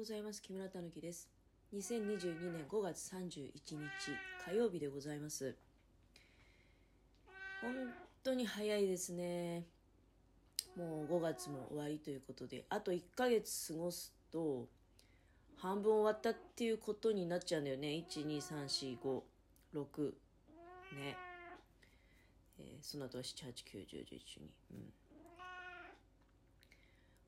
ございます。木村たぬきです。2022年5月31日火曜日でございます。本当に早いですね。もう5月も終わりということで、あと1ヶ月過ごすと、半分終わったっていうことになっちゃうんだよね。1、2、3、4、5、6。ね。えーその後は7、8、9、10、11、12。うん。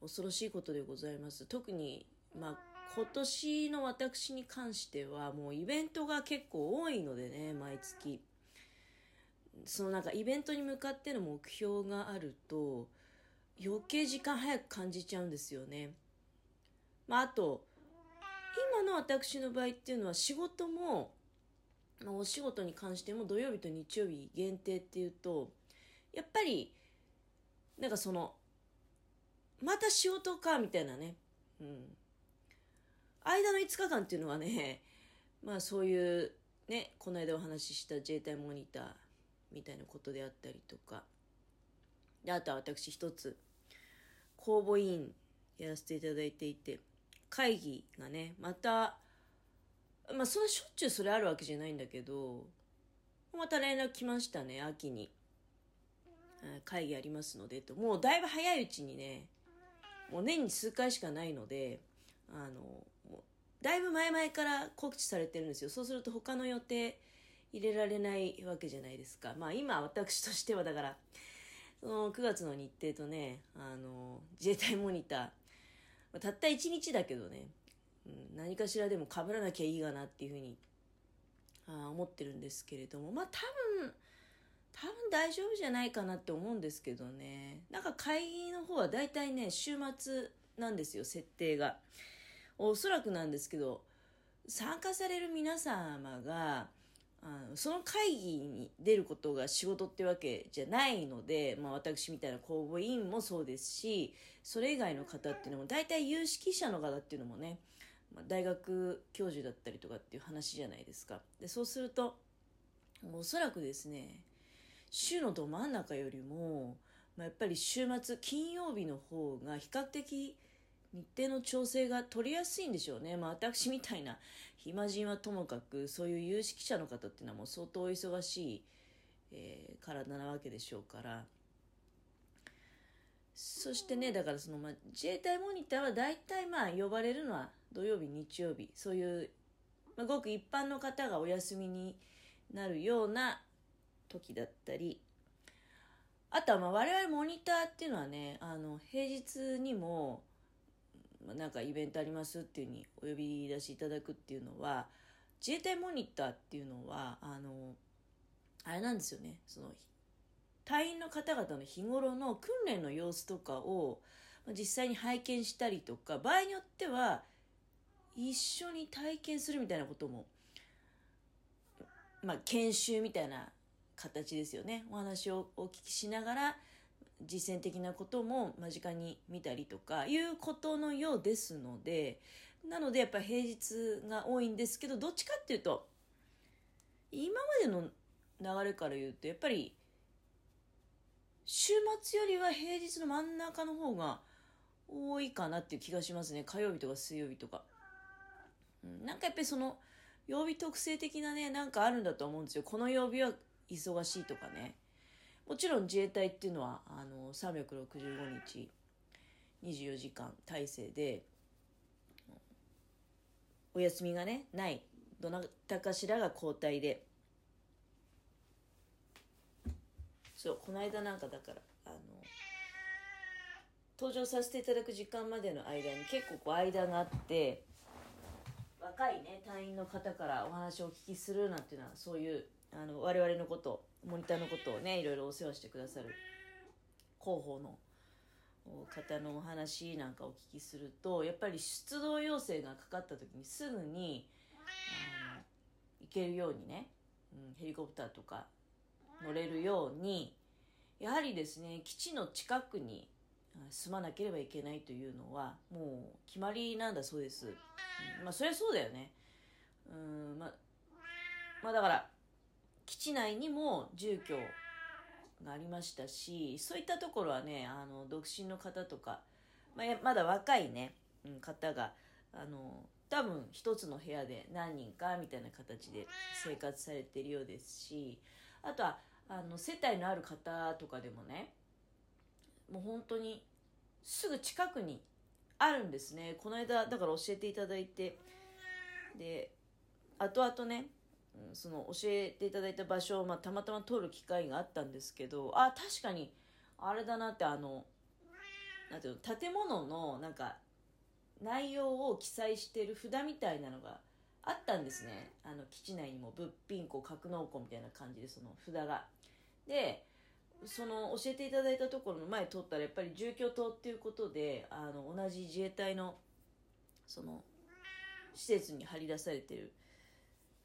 恐ろしいことでございます。特に、まあ、今年の私に関しては、もうイベントが結構多いのでね、毎月。そのなんかイベントに向かっての目標があると、余計時間早く感じちゃうんですよね。まあ、あと、今の私の場合っていうのは仕事も、まあお仕事に関しても土曜日と日曜日限定っていうと、やっぱり、なんかその、また仕事か、みたいなね。うん。間の5日間っていうのはね、まあそういう、ね、この間お話しした自衛隊モニターみたいなことであったりとか。で、あとは私一つ、公募委員やらせていただいていて、会議がね、また、まあそんなしょっちゅうそれあるわけじゃないんだけど、また連絡来ましたね、秋に。会議ありますのでと。もうだいぶ早いうちにね、もう年に数回しかないので、あの、だいぶ前々から告知されてるんですよ。そうすると他の予定入れられないわけじゃないですか。まあ今私としてはだから、その9月の日程とね、あの、自衛隊モニター、たった1日だけどね、うん、何かしらでも被らなきゃいいかなっていうふうにあ思ってるんですけれども、まあ多分、多分大丈夫じゃないかなって思うんですけどね。なんか会議の方は大体ね、週末なんですよ、設定が。おそらくなんですけど、参加される皆様が、あのその会議に出ることが仕事ってわけじゃないので、まあ私みたいな公募委員もそうですし、それ以外の方っていうのも、大体有識者の方っていうのもね、まあ大学教授だったりとかっていう話じゃないですか。で、そうすると、おそらくですね、週のど真ん中よりも、まあ、やっぱり週末金曜日の方が比較的日程の調整が取りやすいんでしょうね。まあ私みたいな暇人はともかくそういう有識者の方っていうのはもう相当お忙しい、えー体なわけでしょうから。そしてね、だからその、まあ、自衛隊モニターは大体まあ呼ばれるのは土曜日、日曜日、そういう、まあ、ごく一般の方がお休みになるような時だったり、あとはまあ我々モニターっていうのはね、あの、平日にも、まなんかイベントありますっていうふうにお呼び出しいただくっていうのは、自衛隊モニターっていうのは、あの、あれなんですよね、その、隊員の方々の日頃の訓練の様子とかを実際に拝見したりとか、場合によっては、一緒に体験するみたいなことも、まあ、研修みたいな形ですよね。お話をお聞きしながら、実践的なことも間近に見たりとかいうことのようですので、なのでやっぱり平日が多いんですけど、どっちかっていうと、今までの流れから言うと、やっぱり、週末よりは平日の真ん中の方が多いかなっていう気がしますね。火曜日とか水曜日とか。うん、なんかやっぱりその、曜日特性的なね、なんかあるんだと思うんですよ。この曜日は忙しいとかね。もちろん自衛隊っていうのは、あの、365日、24時間体制で、お休みがね、ない。どなたかしらが交代で。そう、この間なんかだから、あの、登場させていただく時間までの間に結構こう間があって、若いね隊員の方からお話をお聞きするなんていうのはそういうあの我々のことモニターのことをねいろいろお世話してくださる広報の方のお話なんかお聞きするとやっぱり出動要請がかかった時にすぐにあの行けるようにね、うん、ヘリコプターとか乗れるようにやはりですね基地の近くに住まなければいけないというのはもう決まりなんだそうです。うんまあそりゃそうだよね。うんま、まあだから基地内にも住居がありましたしそういったところはねあの独身の方とか、まあ、まだ若いね、うん方があの多分一つの部屋で何人かみたいな形で生活されてるようですしあとはあの世帯のある方とかでもねもう本当にすぐ近くにあるんですね。この間だから教えていただいて。で後々ねその教えていただいた場所を、まあ、たまたま通る機会があったんですけどあ確かにあれだなってあのなんていうの建物のなんか内容を記載してる札みたいなのがあったんですね。あの基地内にも物品庫格納庫みたいな感じでその札が。でその教えていただいたところの前通ったらやっぱり住居棟っていうことであの同じ自衛隊のその施設に貼り出されてる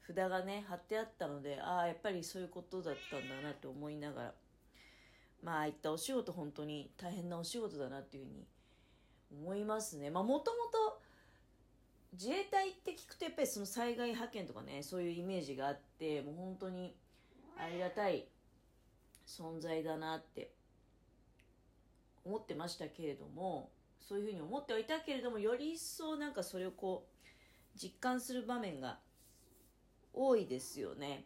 札がね貼ってあったのでああやっぱりそういうことだったんだなって思いながら。まあああいったお仕事本当に大変なお仕事だなっていうふうに思いますね。まあもともと自衛隊って聞くとやっぱりその災害派遣とかねそういうイメージがあってもう本当にありがたい存在だなって思ってましたけれどもそういうふうに思ってはいたけれどもより一層なんかそれをこう実感する場面が多いですよね。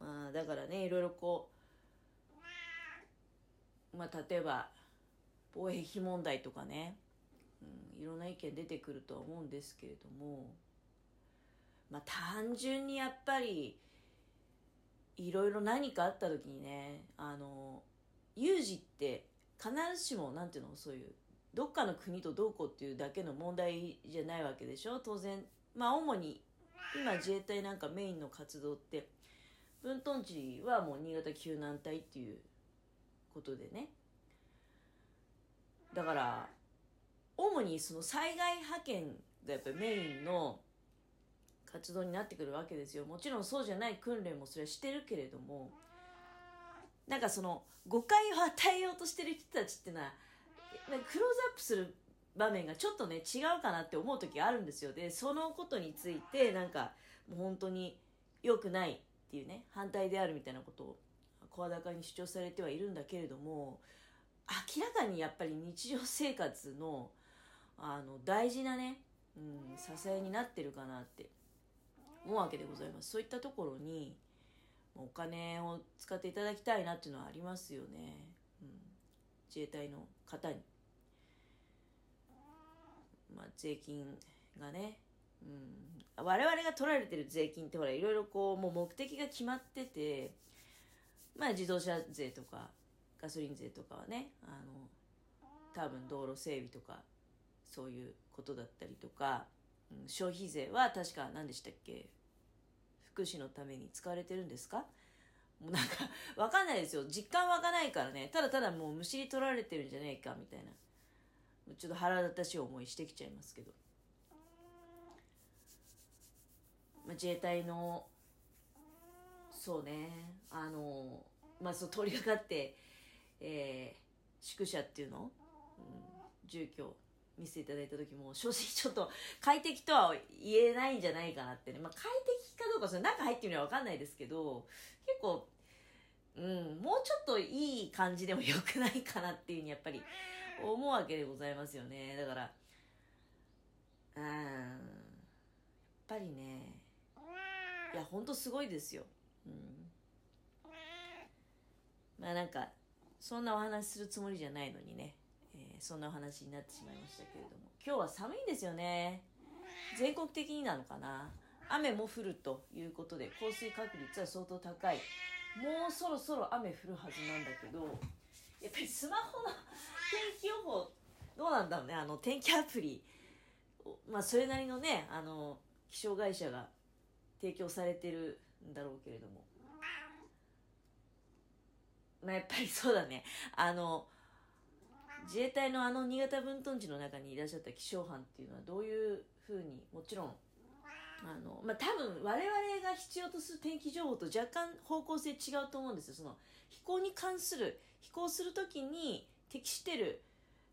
うん、まあだからねいろいろこうまあ例えば防衛費問題とかね、うん、いろんな意見出てくるとは思うんですけれどもまあ単純にやっぱりいろいろ何かあった時にねあの有事って必ずしも何ていうのそういうどっかの国とどうこうっていうだけの問題じゃないわけでしょ？当然。まあ主に今自衛隊なんかメインの活動って分屯地はもう新潟救難隊っていうことでね。だから主にその災害派遣がやっぱりメインの活動になってくるわけですよ。もちろんそうじゃない訓練もそれはしてるけれども。なんかその誤解を与えようとしてる人たちっていうのはクローズアップする場面がちょっとね違うかなって思う時あるんですよ。でそのことについてなんかもう本当に良くないっていうね反対であるみたいなことを声高に主張されてはいるんだけれども明らかにやっぱり日常生活のあの大事なね、うん、支えになってるかなって思うわけでございます。そういったところにお金を使っていただきたいなっていうのはありますよね、うん、自衛隊の方に、まあ、税金がね、うん、我々が取られてる税金ってほらいろいろこうもう目的が決まっててまあ自動車税とかガソリン税とかはねあの多分道路整備とかそういうことだったりとか、うん、消費税は確か何でしたっけ福祉のために使われてるんですか？もうなんか分かんないですよ。実感湧かないからね。ただただもうむしり取られてるんじゃねえかみたいな。ちょっと腹立たしい思いしてきちゃいますけど、まあ、自衛隊のそうねあのまあそう通りかかってえー、宿舎っていうの、うん、住居見せていただいた時も正直ちょっと快適とは言えないんじゃないかなってね、まあ、快適かどうかそれ中入ってみれば分かんないですけど結構、うん、もうちょっといい感じでもよくないかなっていうふうにやっぱり思うわけでございますよね。だからうんやっぱりねいやほんとすごいですよ、うん、まあなんかそんなお話するつもりじゃないのにね、えー、そんなお話になってしまいましたけれども。今日は寒いんですよね。全国的になのかな。雨も降るということで降水確率は相当高い。もうそろそろ雨降るはずなんだけどやっぱりスマホの天気予報どうなんだろうねあの天気アプリまあそれなりのねあの気象会社が提供されてるんだろうけれどもまあ、やっぱりそうだね。あの、自衛隊のあの新潟分屯地の中にいらっしゃった気象班っていうのはどういうふうに、もちろん、あの、まあ、多分我々が必要とする天気情報と若干方向性違うと思うんですよ。その、飛行に関する、飛行するときに適してる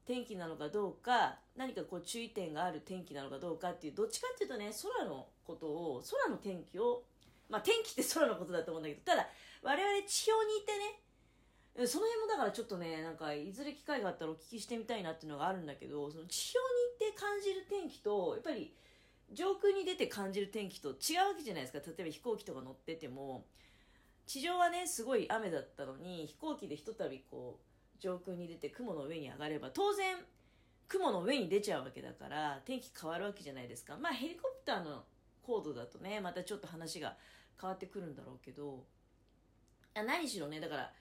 天気なのかどうか、何かこう注意点がある天気なのかどうかっていう、どっちかっていうとね、空のことを、空の天気を、まあ、天気って空のことだと思うんだけど、ただ、我々地表にいてね、その辺もだからちょっとねなんかいずれ機会があったらお聞きしてみたいなっていうのがあるんだけどその地表に行って感じる天気とやっぱり上空に出て感じる天気と違うわけじゃないですか。例えば飛行機とか乗ってても地上はねすごい雨だったのに飛行機でひとたびこう上空に出て雲の上に上がれば当然雲の上に出ちゃうわけだから天気変わるわけじゃないですかまあヘリコプターの高度だとねまたちょっと話が変わってくるんだろうけど何しろねだから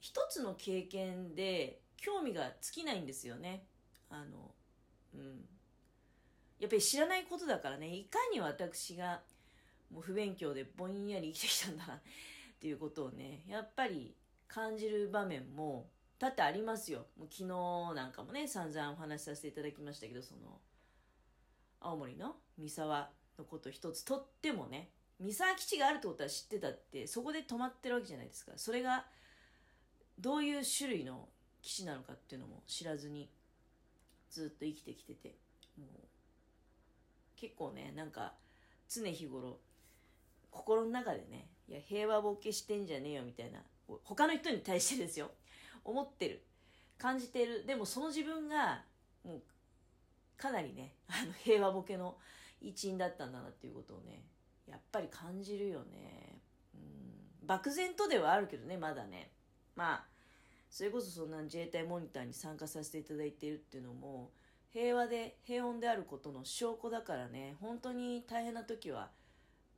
一つの経験で興味が尽きないんですよね。あの、うん。やっぱり知らないことだからね、いかに私がもう不勉強でぼんやり生きてきたんだなっていうことをね、やっぱり感じる場面も多々ありますよ。もう昨日なんかもね、散々お話しさせていただきましたけど、その、青森の三沢のこと一つとってもね、三沢基地があるってことは知ってたって、そこで止まってるわけじゃないですか。それが、どういう種類の騎士なのかっていうのも知らずにずっと生きてきててもう結構ねなんか常日頃心の中でねいや平和ボケしてんじゃねえよみたいな他の人に対してですよ思ってる感じてる。でもその自分がもうかなりねあの平和ボケの一員だったんだなっていうことをねやっぱり感じるよね。うん。漠然とではあるけどねまだね。まあそれこそそんな自衛隊モニターに参加させていただいているっていうのも平和で平穏であることの証拠だからね本当に大変な時は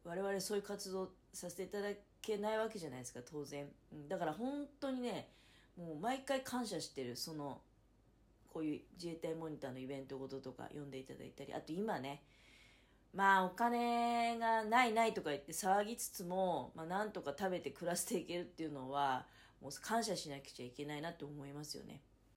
我々そういう活動させていただけないわけじゃないですか当然、だから本当にねもう毎回感謝してるそのこういう自衛隊モニターのイベントごととか読んでいただいたりあと今ねまあお金がないないとか言って騒ぎつつも、まあ、なんとか食べて暮らしていけるっていうのはもう感謝しなくちゃいけないなと思いますよね。